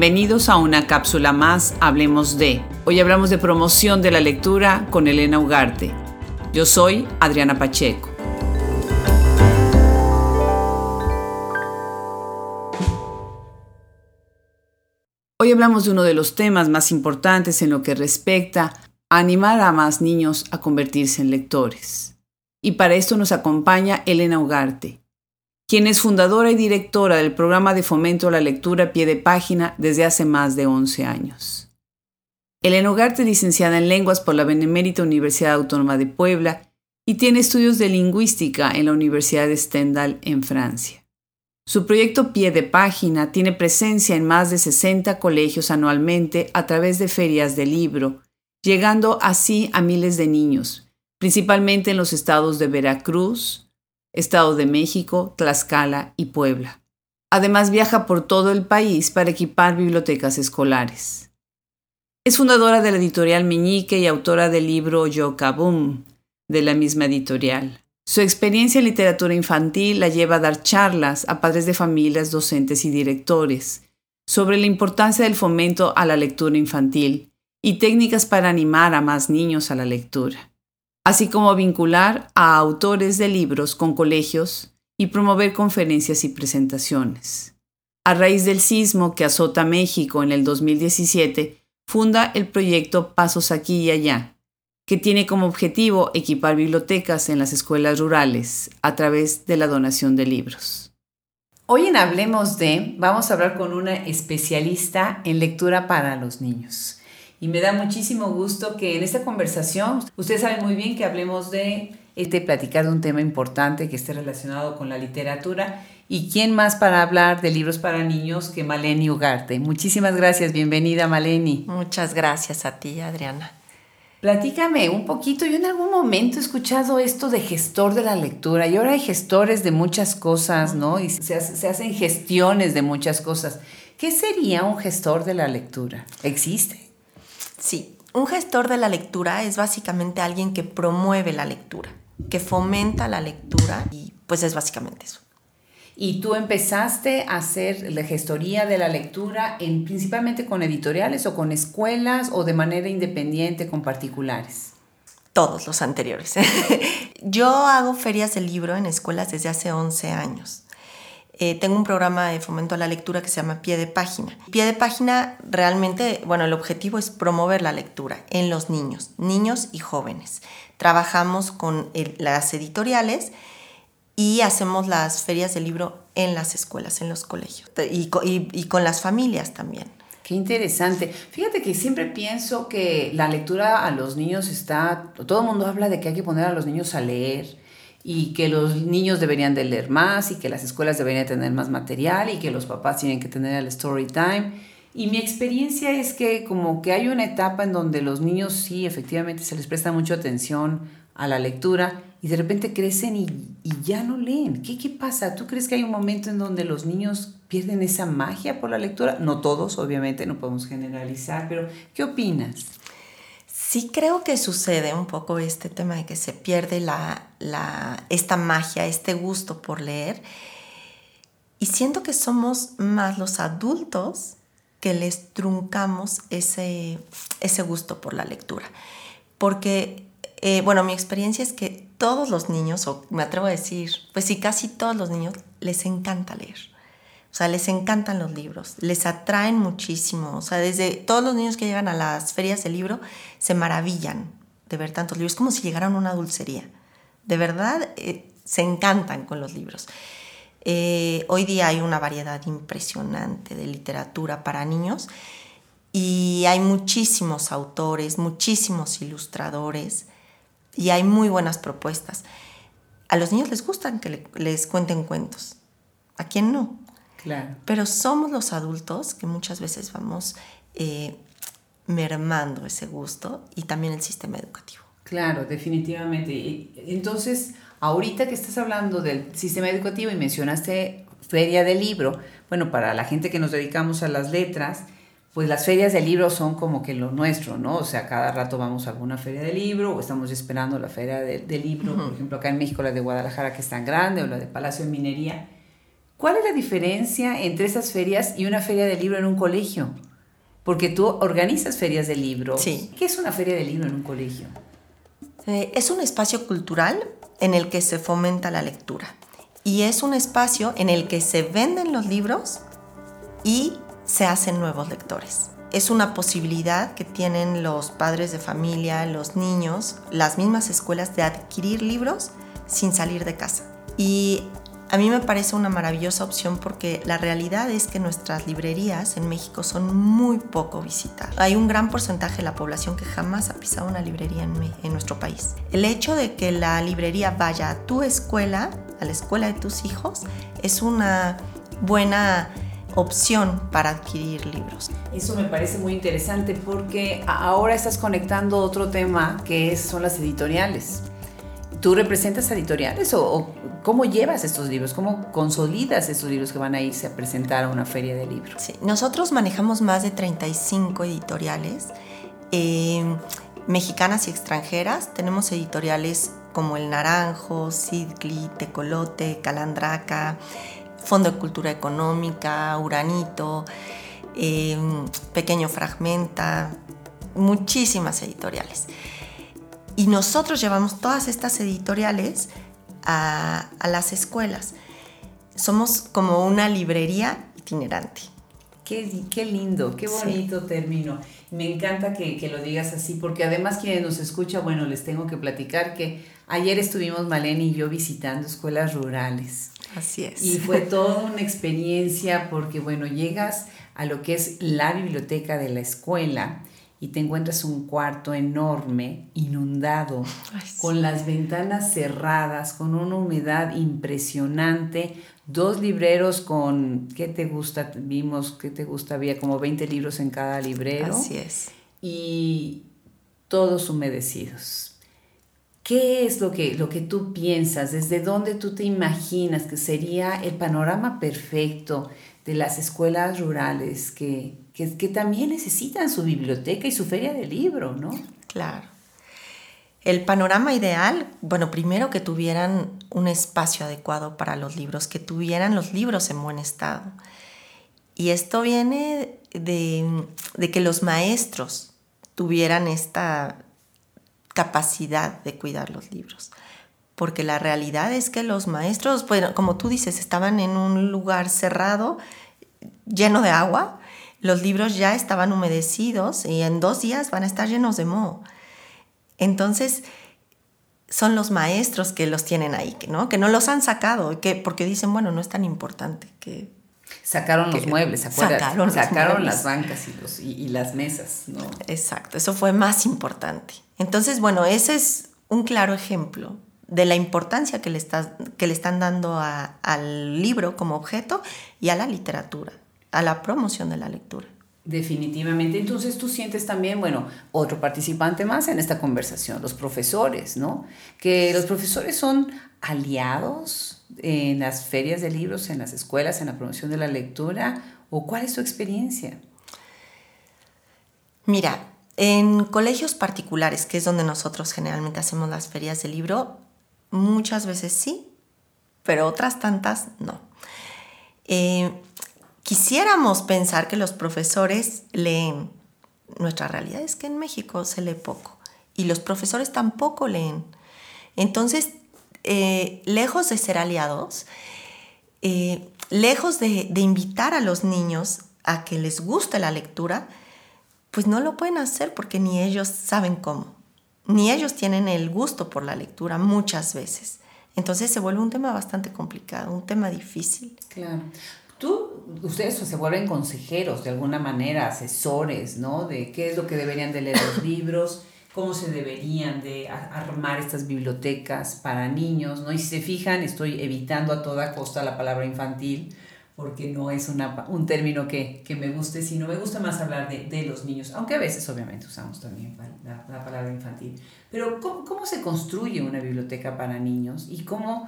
Bienvenidos a una cápsula más, hablemos de. Hoy hablamos de promoción de la lectura con Elena Ugarte. Yo soy Adriana Pacheco. Hoy hablamos de uno de los temas más importantes en lo que respecta a animar a más niños a convertirse en lectores. Y para esto nos acompaña Elena Ugarte, quien es fundadora y directora del programa de fomento a la lectura pie de página desde hace más de 11 años. Elena Ugarte es licenciada en lenguas por la Benemérita Universidad Autónoma de Puebla y tiene estudios de lingüística en la Universidad de Stendhal en Francia. Su proyecto Pie de Página tiene presencia en más de 60 colegios anualmente a través de ferias de libro, llegando así a miles de niños, principalmente en los estados de Veracruz, Estado de México, Tlaxcala y Puebla. Además viaja por todo el país para equipar bibliotecas escolares. Es fundadora de la editorial Meñique y autora del libro Yo Boom, de la misma editorial. Su experiencia en literatura infantil la lleva a dar charlas a padres de familias, docentes y directores sobre la importancia del fomento a la lectura infantil y técnicas para animar a más niños a la lectura así como vincular a autores de libros con colegios y promover conferencias y presentaciones. A raíz del sismo que azota México en el 2017, funda el proyecto Pasos aquí y allá, que tiene como objetivo equipar bibliotecas en las escuelas rurales a través de la donación de libros. Hoy en Hablemos de vamos a hablar con una especialista en lectura para los niños. Y me da muchísimo gusto que en esta conversación, ustedes saben muy bien que hablemos de este platicar de un tema importante que esté relacionado con la literatura. ¿Y quién más para hablar de libros para niños que Maleni Ugarte? Muchísimas gracias, bienvenida Maleni. Muchas gracias a ti, Adriana. Platícame un poquito, yo en algún momento he escuchado esto de gestor de la lectura y ahora hay gestores de muchas cosas, ¿no? Y se, se hacen gestiones de muchas cosas. ¿Qué sería un gestor de la lectura? ¿Existe? Sí, un gestor de la lectura es básicamente alguien que promueve la lectura, que fomenta la lectura y pues es básicamente eso. Y tú empezaste a hacer la gestoría de la lectura en, principalmente con editoriales o con escuelas o de manera independiente con particulares. Todos los anteriores. Yo hago ferias de libro en escuelas desde hace 11 años. Eh, tengo un programa de fomento a la lectura que se llama Pie de Página. Pie de Página realmente, bueno, el objetivo es promover la lectura en los niños, niños y jóvenes. Trabajamos con las editoriales y hacemos las ferias de libro en las escuelas, en los colegios y, y con las familias también. Qué interesante. Fíjate que siempre pienso que la lectura a los niños está, todo el mundo habla de que hay que poner a los niños a leer y que los niños deberían de leer más y que las escuelas deberían tener más material y que los papás tienen que tener el story time. Y mi experiencia es que como que hay una etapa en donde los niños sí, efectivamente, se les presta mucha atención a la lectura y de repente crecen y, y ya no leen. ¿Qué, ¿Qué pasa? ¿Tú crees que hay un momento en donde los niños pierden esa magia por la lectura? No todos, obviamente, no podemos generalizar, pero ¿qué opinas? Sí creo que sucede un poco este tema de que se pierde la, la, esta magia, este gusto por leer. Y siento que somos más los adultos que les truncamos ese, ese gusto por la lectura. Porque, eh, bueno, mi experiencia es que todos los niños, o me atrevo a decir, pues sí, casi todos los niños les encanta leer. O sea, les encantan los libros, les atraen muchísimo. O sea, desde todos los niños que llegan a las ferias del libro se maravillan de ver tantos libros. Es como si llegaran a una dulcería. De verdad, eh, se encantan con los libros. Eh, hoy día hay una variedad impresionante de literatura para niños y hay muchísimos autores, muchísimos ilustradores y hay muy buenas propuestas. A los niños les gustan que les cuenten cuentos. ¿A quién no? Pero somos los adultos que muchas veces vamos eh, mermando ese gusto y también el sistema educativo. Claro, definitivamente. Entonces, ahorita que estás hablando del sistema educativo y mencionaste feria del libro, bueno, para la gente que nos dedicamos a las letras, pues las ferias del libro son como que lo nuestro, ¿no? O sea, cada rato vamos a alguna feria del libro o estamos esperando la feria del libro, por ejemplo, acá en México la de Guadalajara que es tan grande o la de Palacio de Minería ¿Cuál es la diferencia entre esas ferias y una feria de libro en un colegio? Porque tú organizas ferias de libro. Sí. ¿Qué es una feria de libro en un colegio? Eh, es un espacio cultural en el que se fomenta la lectura. Y es un espacio en el que se venden los libros y se hacen nuevos lectores. Es una posibilidad que tienen los padres de familia, los niños, las mismas escuelas de adquirir libros sin salir de casa. Y a mí me parece una maravillosa opción porque la realidad es que nuestras librerías en México son muy poco visitadas. Hay un gran porcentaje de la población que jamás ha pisado una librería en, nuestro país. El hecho de que la librería vaya a tu escuela, a la escuela de tus hijos, es una buena opción para adquirir libros. Eso me parece muy interesante porque ahora estás conectando otro tema que son las editoriales. ¿Tú representas editoriales o, cómo llevas estos libros? ¿Cómo consolidas estos libros que van a irse a presentar a una feria de libros? Nosotros manejamos más de 35 editoriales, eh, mexicanas y extranjeras. Tenemos editoriales como El Naranjo, Sidgli, Tecolote, Calandraca, Fondo de Cultura Económica, Uranito, eh, Pequeño Fragmenta, muchísimas editoriales. Y nosotros llevamos todas estas editoriales a, las escuelas. Somos como una librería itinerante. Qué, qué lindo, qué bonito término. Me encanta que, que, lo digas así, porque además quienes nos escuchan, bueno, les tengo que platicar que ayer estuvimos Malena y yo visitando escuelas rurales. Así es. Y fue toda una experiencia porque, bueno, llegas a lo que es la biblioteca de la escuela y te encuentras un cuarto enorme, inundado, con las ventanas cerradas, con una humedad impresionante, dos libreros con, ¿qué te gusta? Vimos, ¿qué te gusta? Había como 20 libros en cada librero. Así es. Y todos humedecidos. ¿Qué es lo que, lo que tú piensas? ¿Desde dónde tú te imaginas que sería el panorama perfecto de las escuelas rurales que, que, también necesitan su biblioteca y su feria de libro, ¿no? Claro. El panorama ideal, bueno, primero que tuvieran un espacio adecuado para los libros, que tuvieran los libros en buen estado. Y esto viene de, de que los maestros tuvieran esta capacidad de cuidar los libros. Porque la realidad es que los maestros, bueno, como tú dices, estaban en un lugar cerrado, lleno de agua, los libros ya estaban humedecidos y en dos días van a estar llenos de moho. Entonces, son los maestros que los tienen ahí, ¿no? que no los han sacado, que, porque dicen, bueno, no es tan importante que... Sacaron los muebles, ¿se Sacaron, sacaron las bancas y, los, y, las mesas, ¿no? Exacto, eso fue más importante. Entonces, bueno, ese es un claro ejemplo de la importancia que le, está, que le están dando al libro como objeto y a la literatura a la promoción de la lectura. Definitivamente. Entonces tú sientes también, bueno, otro participante más en esta conversación, los profesores, ¿no? Que los profesores son aliados en las ferias de libros, en las escuelas, en la promoción de la lectura, o cuál es tu experiencia? Mira, en colegios particulares, que es donde nosotros generalmente hacemos las ferias de libro, muchas veces sí, pero otras tantas no. Eh, Quisiéramos pensar que los profesores leen. Nuestra realidad es que en México se lee poco y los profesores tampoco leen. Entonces, eh, lejos de ser aliados, eh, lejos de, de invitar a los niños a que les guste la lectura, pues no lo pueden hacer porque ni ellos saben cómo, ni ellos tienen el gusto por la lectura muchas veces. Entonces se vuelve un tema bastante complicado, un tema difícil. Claro. Tú, ustedes se vuelven consejeros de alguna manera, asesores, ¿no? De qué es lo que deberían de leer los libros, cómo se deberían de armar estas bibliotecas para niños, ¿no? Y si se fijan, estoy evitando a toda costa la palabra infantil, porque no es una, un término que, que, me guste, sino me gusta más hablar de, de, los niños, aunque a veces obviamente usamos también la, la palabra infantil. Pero ¿cómo, ¿cómo se construye una biblioteca para niños y cómo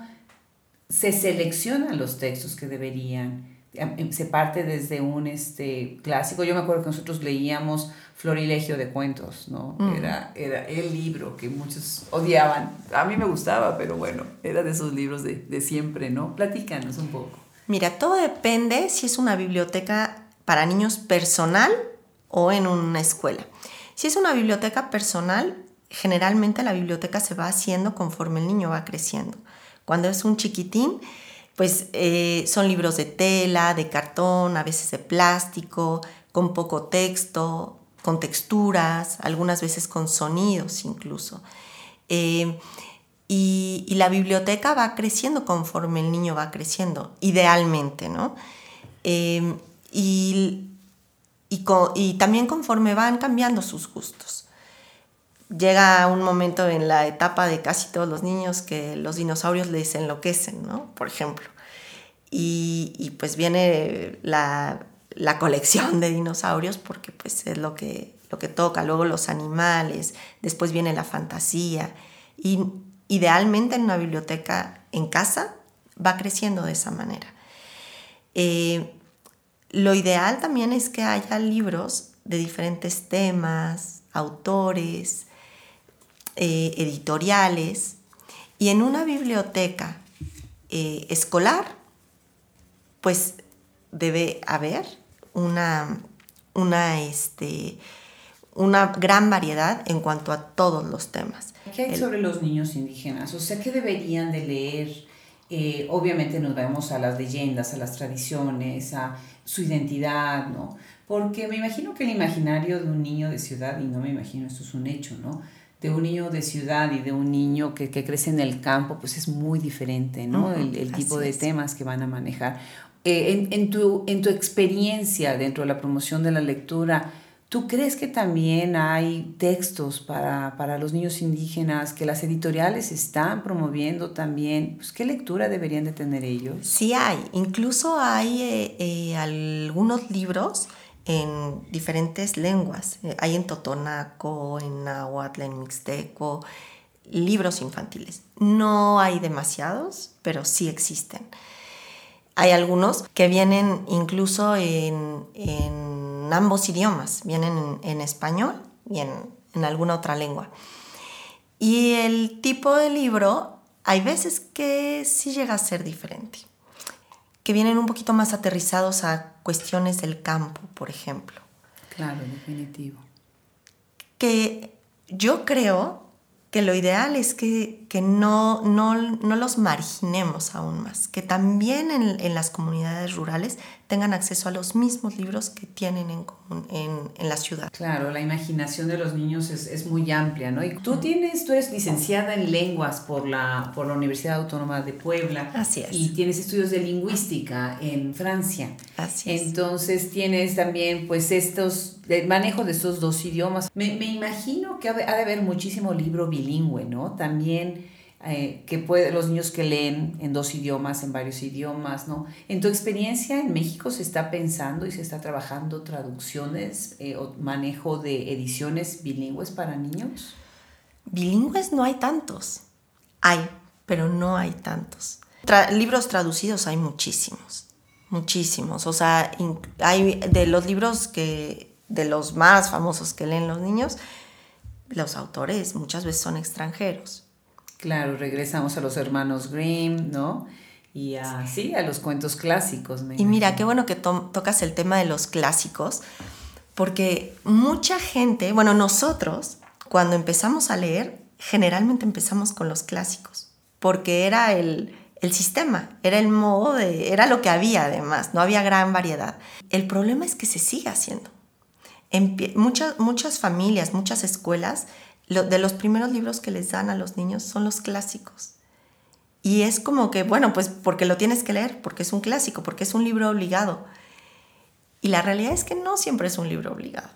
se seleccionan los textos que deberían se parte desde un este, clásico. Yo me acuerdo que nosotros leíamos Florilegio de cuentos, ¿no? Era, era el libro que muchos odiaban. A mí me gustaba, pero bueno, era de esos libros de, de siempre, ¿no? Platícanos un poco. Mira, todo depende si es una biblioteca para niños personal o en una escuela. Si es una biblioteca personal, generalmente la biblioteca se va haciendo conforme el niño va creciendo. Cuando es un chiquitín, pues eh, son libros de tela, de cartón, a veces de plástico, con poco texto, con texturas, algunas veces con sonidos incluso. Eh, y, la biblioteca va creciendo conforme el niño va creciendo, idealmente, ¿no? Eh, y, y también conforme van cambiando sus gustos llega un momento en la etapa de casi todos los niños que los dinosaurios les enloquecen, ¿no? Por ejemplo. Y, pues viene la, colección de dinosaurios porque pues es lo que, lo que toca, luego los animales, después viene la fantasía. Y idealmente en una biblioteca en casa va creciendo de esa manera. Eh, lo ideal también es que haya libros de diferentes temas, autores, eh, editoriales y en una biblioteca eh, escolar, pues debe haber una, una, este, una gran variedad en cuanto a todos los temas. ¿Qué hay sobre los niños indígenas? O sea, ¿qué deberían de leer? Eh, obviamente nos vemos a las leyendas, a las tradiciones, a su identidad, ¿no? Porque me imagino que el imaginario de un niño de ciudad, y no me imagino, esto es un hecho, ¿no? de un niño de ciudad y de un niño que, crece en el campo, pues es muy diferente, ¿no? el, tipo de temas que van a manejar. Eh, en, tu, en tu experiencia dentro de la promoción de la lectura, ¿tú crees que también hay textos para, los niños indígenas que las editoriales están promoviendo también? Pues, ¿Qué lectura deberían de tener ellos? Sí hay, incluso hay eh, eh, algunos libros en diferentes lenguas. Eh, hay en totonaco, en náhuatl, en mixteco, libros infantiles. No hay demasiados, pero sí existen. Hay algunos que vienen incluso en, ambos idiomas, vienen en, español y en, en alguna otra lengua. Y el tipo de libro, hay veces que sí llega a ser diferente que vienen un poquito más aterrizados a cuestiones del campo, por ejemplo. Claro, definitivo. Que yo creo que lo ideal es que, que no, no, no, los marginemos aún más, que también en, en, las comunidades rurales tengan acceso a los mismos libros que tienen en, en, en la ciudad. Claro, la imaginación de los niños es, es, muy amplia, ¿no? Y tú tienes, tú eres licenciada en lenguas por la, por la Universidad Autónoma de Puebla. Así es. Y tienes estudios de lingüística en Francia. Así es. Entonces tienes también, pues, estos, el manejo de estos dos idiomas. Me, me imagino que ha de haber muchísimo libro bilingüe, ¿no? También eh, que puede, los niños que leen en dos idiomas, en varios idiomas, ¿no? En tu experiencia en México se está pensando y se está trabajando traducciones eh, o manejo de ediciones bilingües para niños? Bilingües no hay tantos. Hay, pero no hay tantos. libros traducidos hay muchísimos, muchísimos. O sea, hay de los libros que, de los más famosos que leen los niños, los autores muchas veces son extranjeros. Claro, regresamos a los hermanos Grimm, ¿no? Y a, sí, a los cuentos clásicos. y mira, qué bueno que tocas el tema de los clásicos, porque mucha gente, bueno, nosotros, cuando empezamos a leer, generalmente empezamos con los clásicos, porque era el, el sistema, era el modo de, era lo que había además, no había gran variedad. El problema es que se sigue haciendo. En muchas, muchas familias, muchas escuelas de los primeros libros que les dan a los niños son los clásicos. Y es como que, bueno, pues porque lo tienes que leer, porque es un clásico, porque es un libro obligado. Y la realidad es que no siempre es un libro obligado.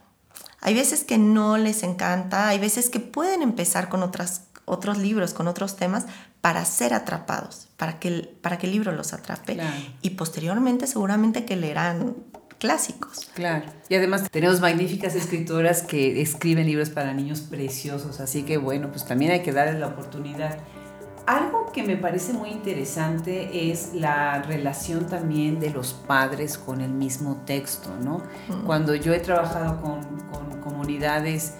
Hay veces que no les encanta, hay veces que pueden empezar con otras, otros libros, con otros temas, para ser atrapados, para que, para que el libro los atrape. Y posteriormente seguramente que leerán clásicos. Claro. Y además tenemos magníficas escritoras que escriben libros para niños preciosos, así que bueno, pues también hay que darles la oportunidad. Algo que me parece muy interesante es la relación también de los padres con el mismo texto, ¿no? Mm. Cuando yo he trabajado con, comunidades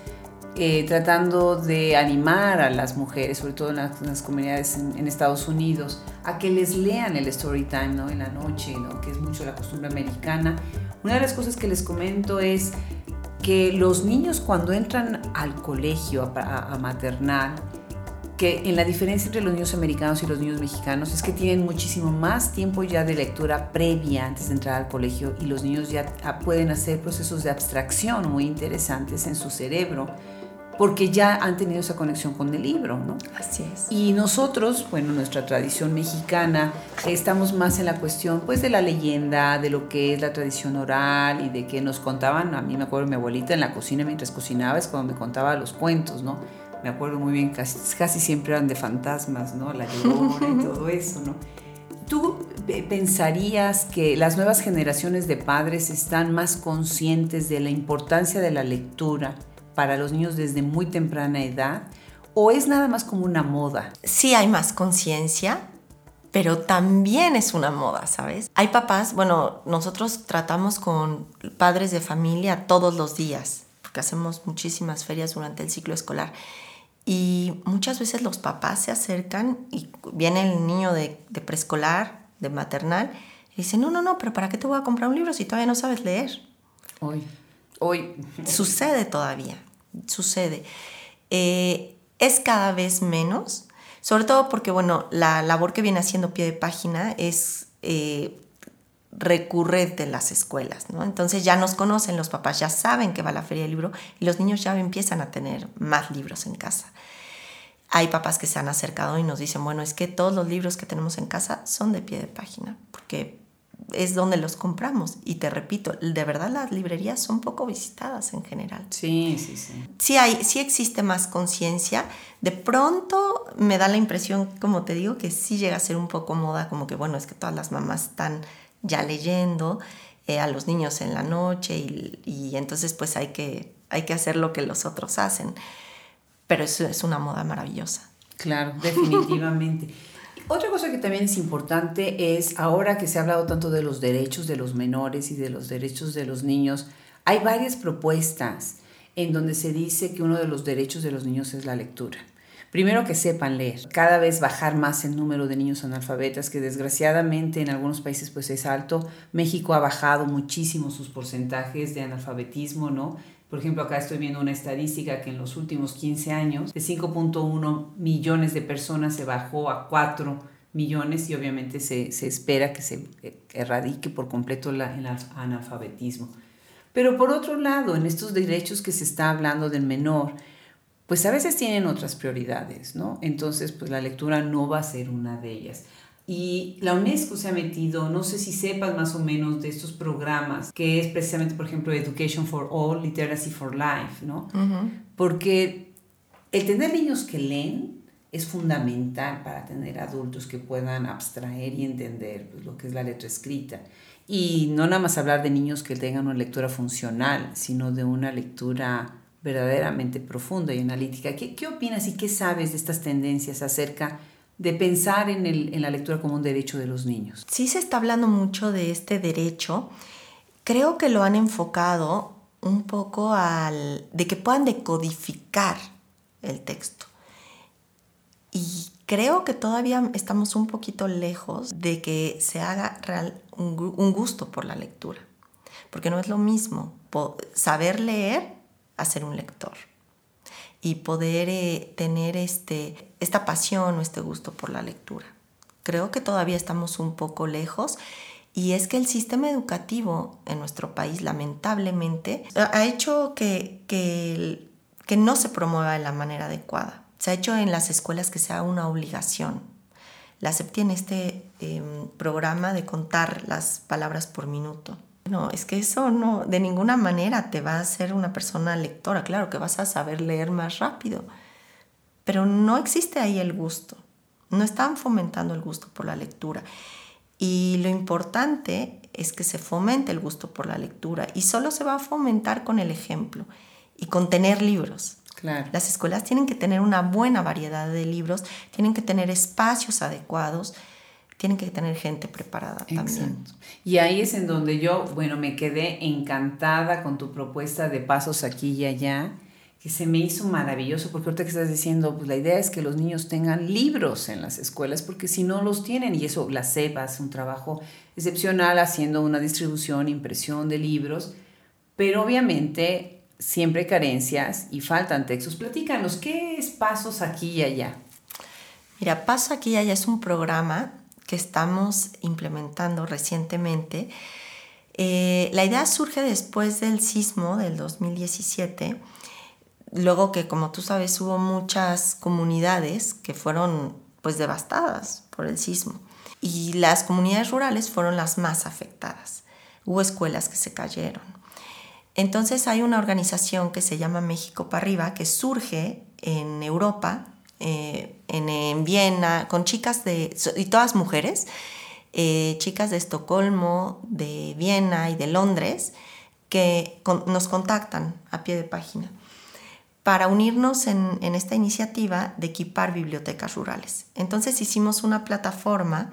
eh, tratando de animar a las mujeres, sobre todo en las, comunidades en, Estados Unidos, a que les lean el story time ¿no? en la noche, ¿no? que es mucho la costumbre americana. Una de las cosas que les comento es que los niños cuando entran al colegio, a, a maternal, que en la diferencia entre los niños americanos y los niños mexicanos es que tienen muchísimo más tiempo ya de lectura previa antes de entrar al colegio y los niños ya pueden hacer procesos de abstracción muy interesantes en su cerebro porque ya han tenido esa conexión con el libro, ¿no? Así es. Y nosotros, bueno, nuestra tradición mexicana, estamos más en la cuestión, pues, de la leyenda, de lo que es la tradición oral y de que nos contaban, a mí me acuerdo mi abuelita en la cocina mientras cocinaba, es cuando me contaba los cuentos, ¿no? Me acuerdo muy bien, casi, casi siempre eran de fantasmas, ¿no? La llorona y todo eso, ¿no? ¿Tú pensarías que las nuevas generaciones de padres están más conscientes de la importancia de la lectura? Para los niños desde muy temprana edad? ¿O es nada más como una moda? Sí hay más conciencia, pero también es una moda, ¿sabes? Hay papás, bueno, nosotros tratamos con padres de familia todos los días, porque hacemos muchísimas ferias durante el ciclo escolar. Y muchas veces los papás se acercan y viene el niño de, preescolar, de maternal, y dice, no, no, no, pero ¿para qué te voy a comprar un libro si todavía no sabes leer? Hoy, hoy. Sucede todavía sucede. Eh, es cada vez menos, sobre todo porque, bueno, la labor que viene haciendo pie de página es eh, recurrente en las escuelas. Entonces ya nos conocen, los papás ya saben que va la feria del libro y los niños ya empiezan a tener más libros en casa. Hay papás que se han acercado y nos dicen, bueno, es que todos los libros que tenemos en casa son de pie de página, porque es donde los compramos. Y te repito, de verdad las librerías son poco visitadas en general. Sí, sí, sí. Sí, hay, sí existe más conciencia. De pronto me da la impresión, como te digo, que sí llega a ser un poco moda, como que bueno, es que todas las mamás están ya leyendo eh, a los niños en la noche y, y, entonces pues hay que, hay que hacer lo que los otros hacen. Pero eso es una moda maravillosa. Claro, definitivamente. Otra cosa que también es importante es, ahora que se ha hablado tanto de los derechos de los menores y de los derechos de los niños, hay varias propuestas en donde se dice que uno de los derechos de los niños es la lectura. Primero que sepan leer, cada vez bajar más el número de niños analfabetas, que desgraciadamente en algunos países pues es alto. México ha bajado muchísimo sus porcentajes de analfabetismo, ¿no? Por ejemplo, acá estoy viendo una estadística que en los últimos 15 años de 5.1 millones de personas se bajó a 4 millones y obviamente se, espera que se erradique por completo el analfabetismo. Pero por otro lado, en estos derechos que se está hablando del menor, pues a veces tienen otras prioridades, ¿no? Entonces, pues la lectura no va a ser una de ellas. Y la UNESCO se ha metido, no sé si sepas más o menos de estos programas, que es precisamente, por ejemplo, Education for All, Literacy for Life, ¿no? Porque el tener niños que leen es fundamental para tener adultos que puedan abstraer y entender pues, lo que es la letra escrita. Y no nada más hablar de niños que tengan una lectura funcional, sino de una lectura verdaderamente profunda y analítica. ¿Qué, qué opinas y qué sabes de estas tendencias acerca de pensar en, la lectura como un derecho de los niños. Sí se está hablando mucho de este derecho. Creo que lo han enfocado un poco al de que puedan decodificar el texto. Y creo que todavía estamos un poquito lejos de que se haga real un, gusto por la lectura, porque no es lo mismo saber leer a ser un lector y poder eh, tener este, esta pasión o este gusto por la lectura. Creo que todavía estamos un poco lejos y es que el sistema educativo en nuestro país lamentablemente ha hecho que, que, que no se promueva de la manera adecuada. Se ha hecho en las escuelas que sea una obligación. La CEP tiene este em, programa de contar las palabras por minuto. No, es que eso no, de ninguna manera te va a hacer una persona lectora. Claro que vas a saber leer más rápido, pero no existe ahí el gusto. No están fomentando el gusto por la lectura. Y lo importante es que se fomente el gusto por la lectura y solo se va a fomentar con el ejemplo y con tener libros. Claro. Las escuelas tienen que tener una buena variedad de libros, tienen que tener espacios adecuados tienen que tener gente preparada también. Y ahí es en donde yo, bueno, me quedé encantada con tu propuesta de pasos aquí y allá, que se me hizo maravilloso, porque ahorita que estás diciendo, pues la idea es que los niños tengan libros en las escuelas, porque si no los tienen, y eso la CEPA hace un trabajo excepcional haciendo una distribución, impresión de libros, pero obviamente siempre hay carencias y faltan textos. Platícanos, ¿qué es Pasos aquí y allá? Mira, Paso aquí y allá es un programa que estamos implementando recientemente. Eh, la idea surge después del sismo del 2017 luego que como tú sabes hubo muchas comunidades que fueron pues devastadas por el sismo y las comunidades rurales fueron las más afectadas. Hubo escuelas que se cayeron. Entonces hay una organización que se llama México para arriba que surge en Europa, eh, en, Viena, con chicas de, y todas mujeres, eh, chicas de Estocolmo, de Viena y de Londres, que nos contactan a pie de página para unirnos en, esta iniciativa de equipar bibliotecas rurales. Entonces hicimos una plataforma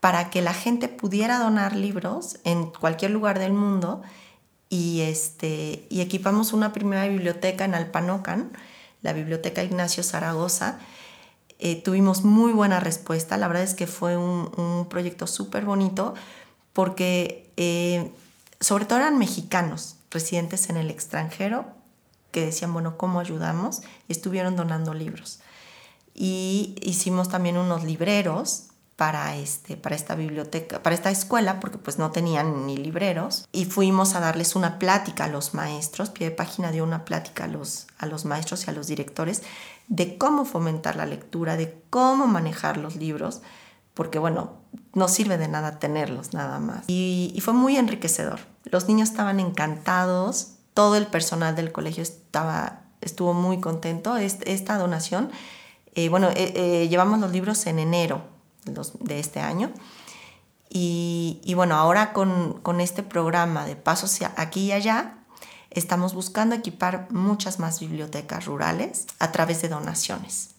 para que la gente pudiera donar libros en cualquier lugar del mundo y, este, y equipamos una primera biblioteca en Alpanocan, la Biblioteca Ignacio Zaragoza. Eh, tuvimos muy buena respuesta, la verdad es que fue un, proyecto súper bonito porque eh, sobre todo eran mexicanos residentes en el extranjero que decían, bueno, ¿cómo ayudamos? Y estuvieron donando libros. Y hicimos también unos libreros para, este, para esta biblioteca, para esta escuela, porque pues no tenían ni libreros. Y fuimos a darles una plática a los maestros, pie de página dio una plática a los, a los maestros y a los directores de cómo fomentar la lectura, de cómo manejar los libros, porque bueno, no sirve de nada tenerlos nada más. Y, fue muy enriquecedor. Los niños estaban encantados, todo el personal del colegio estaba, estuvo muy contento. Esta donación, eh, bueno, eh, eh, llevamos los libros en enero de este año. Y, bueno, ahora con, con, este programa de pasos aquí y allá, estamos buscando equipar muchas más bibliotecas rurales a través de donaciones.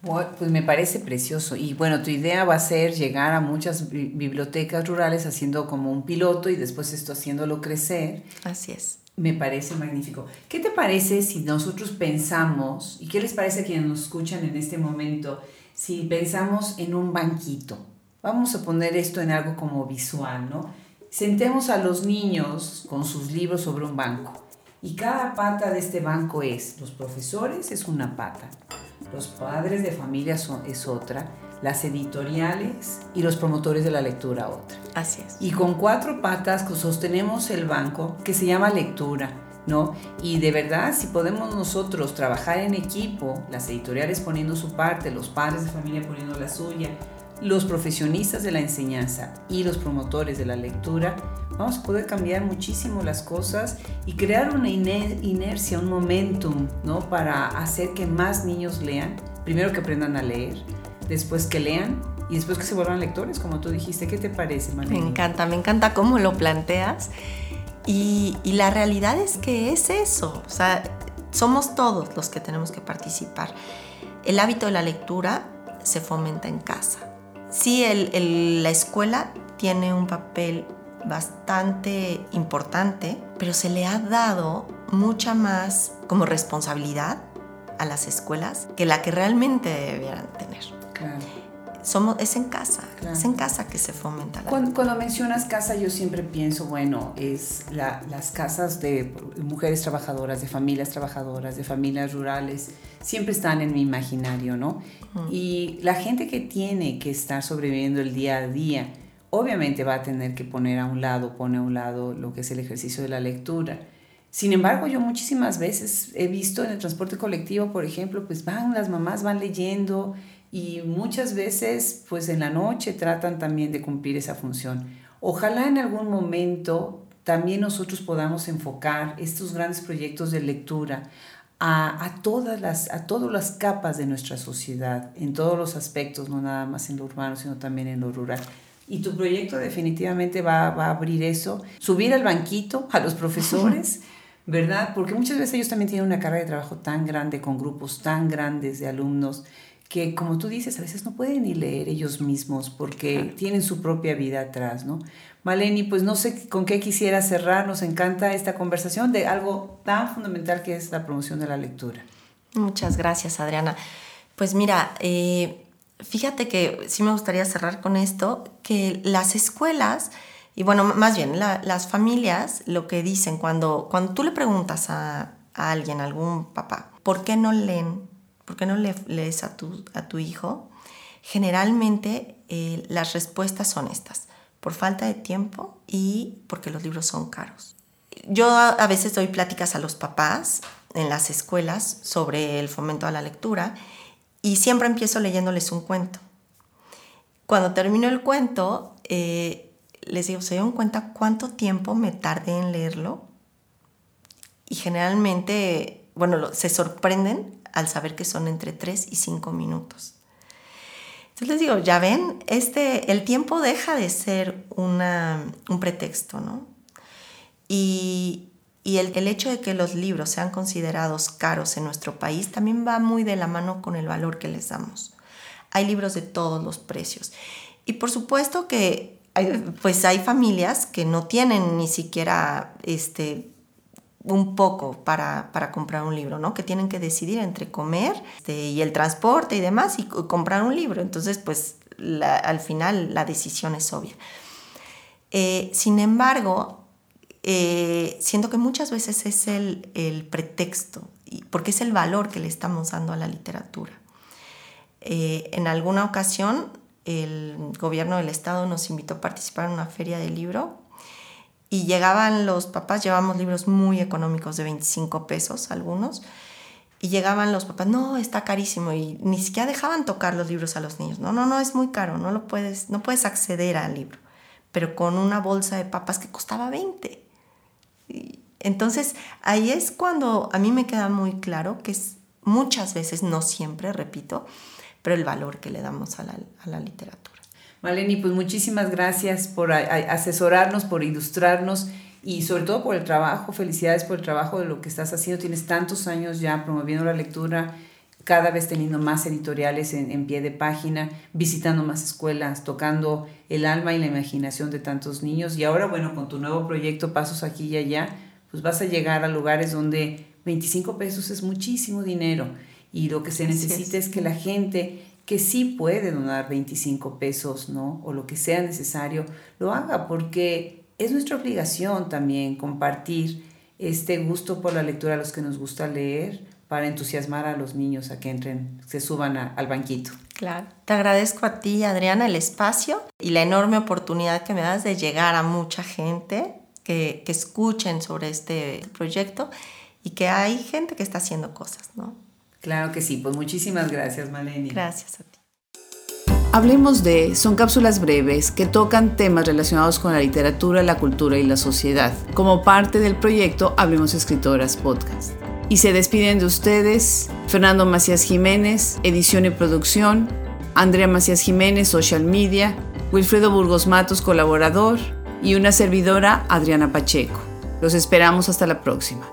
Pues me parece precioso. Y bueno, tu idea va a ser llegar a muchas bibliotecas rurales haciendo como un piloto y después esto haciéndolo crecer. Así es. Me parece magnífico. ¿Qué te parece si nosotros pensamos, y qué les parece a quienes nos escuchan en este momento, si pensamos en un banquito? Vamos a poner esto en algo como visual, ¿no? Sentemos a los niños con sus libros sobre un banco. Y cada pata de este banco es, los profesores es una pata, los padres de familia son, es otra, las editoriales y los promotores de la lectura otra. Así es. Y con cuatro patas sostenemos el banco que se llama lectura, ¿no? Y de verdad, si podemos nosotros trabajar en equipo, las editoriales poniendo su parte, los padres de familia poniendo la suya, los profesionistas de la enseñanza y los promotores de la lectura, vamos a poder cambiar muchísimo las cosas y crear una inercia, un momentum, ¿no? Para hacer que más niños lean, primero que aprendan a leer, después que lean y después que se vuelvan lectores, como tú dijiste. ¿Qué te parece, María? Me encanta, me encanta cómo lo planteas. Y, la realidad es que es eso, o sea, somos todos los que tenemos que participar. El hábito de la lectura se fomenta en casa. Sí, la escuela tiene un papel bastante importante, pero se le ha dado mucha más como responsabilidad a las escuelas que la que realmente debieran tener. Somos, es en casa, es en casa que se fomenta la cuando, cuando, mencionas casa, yo siempre pienso, bueno, es las casas de mujeres trabajadoras, de familias trabajadoras, de familias rurales, siempre están en mi imaginario, ¿no? Y la gente que tiene que estar sobreviviendo el día a día, obviamente va a tener que poner a un lado, pone a un lado lo que es el ejercicio de la lectura. Sin embargo, yo muchísimas veces he visto en el transporte colectivo, por ejemplo, pues van las mamás, van leyendo y muchas veces pues en la noche tratan también de cumplir esa función. Ojalá en algún momento también nosotros podamos enfocar estos grandes proyectos de lectura a, a, todas las, a todas las capas de nuestra sociedad, en todos los aspectos, no nada más en lo urbano, sino también en lo rural. Y tu proyecto definitivamente va, va a abrir eso, subir al banquito a los profesores, ¿verdad? Porque muchas veces ellos también tienen una carga de trabajo tan grande, con grupos tan grandes de alumnos, que como tú dices, a veces no pueden ni leer ellos mismos porque tienen su propia vida atrás, ¿no? Maleni, pues no sé con qué quisiera cerrar, nos encanta esta conversación de algo tan fundamental que es la promoción de la lectura. Muchas gracias, Adriana. Pues mira, eh, fíjate que sí me gustaría cerrar con esto, que las escuelas, y bueno, más bien las familias, lo que dicen cuando, cuando tú le preguntas a, a alguien, a algún papá, ¿por qué no leen ¿por qué no le, lees a tu, a tu hijo? Generalmente eh, las respuestas son estas, por falta de tiempo y porque los libros son caros. Yo a, veces doy pláticas a los papás en las escuelas sobre el fomento a la lectura y siempre empiezo leyéndoles un cuento. Cuando termino el cuento, eh, les digo, ¿se dieron cuenta cuánto tiempo me tardé en leerlo? Y generalmente, bueno, se sorprenden al saber que son entre 3 y 5 minutos. Entonces les digo, ya ven, este, el tiempo deja de ser una, un pretexto, ¿no? Y, y el, el, hecho de que los libros sean considerados caros en nuestro país también va muy de la mano con el valor que les damos. Hay libros de todos los precios. Y por supuesto que hay, pues hay familias que no tienen ni siquiera este, un poco para, comprar un libro, ¿no? Que tienen que decidir entre comer este, y el transporte y demás y comprar un libro. Entonces, pues al final la decisión es obvia. Eh, sin embargo, eh, siento que muchas veces es el, el, pretexto, porque es el valor que le estamos dando a la literatura. Eh, en alguna ocasión, el gobierno del estado nos invitó a participar en una feria de libro y llegaban los papás, llevamos libros muy económicos de 25 pesos algunos, y llegaban los papás, no, está carísimo, y ni siquiera dejaban tocar los libros a los niños, no, no, no, es muy caro, no, lo puedes, no puedes acceder al libro, pero con una bolsa de papas que costaba 20. entonces, ahí es cuando a mí me queda muy claro que es muchas veces, no siempre, repito, pero el valor que le damos a la, a la literatura. Maleni, pues muchísimas gracias por asesorarnos, por ilustrarnos y sobre todo por el trabajo. Felicidades por el trabajo de lo que estás haciendo. Tienes tantos años ya promoviendo la lectura, cada vez teniendo más editoriales en, pie de página, visitando más escuelas, tocando el alma y la imaginación de tantos niños. Y ahora, bueno, con tu nuevo proyecto Pasos aquí y allá, pues vas a llegar a lugares donde 25 pesos es muchísimo dinero y lo que se necesita es que la gente que sí puede donar 25 pesos, ¿no? O lo que sea necesario, lo haga porque es nuestra obligación también compartir este gusto por la lectura a los que nos gusta leer para entusiasmar a los niños a que entren, se suban al banquito. Claro. Te agradezco a ti, Adriana, el espacio y la enorme oportunidad que me das de llegar a mucha gente que, que escuchen sobre este proyecto y que hay gente que está haciendo cosas, ¿no? Claro que sí, pues muchísimas gracias, Malenia. Gracias a ti. Hablemos de son cápsulas breves que tocan temas relacionados con la literatura, la cultura y la sociedad, como parte del proyecto Hablemos Escritoras Podcast. Y se despiden de ustedes Fernando Macías Jiménez, edición y producción, Andrea Macías Jiménez, social media, Wilfredo Burgos Matos, colaborador, y una servidora, Adriana Pacheco. Los esperamos hasta la próxima.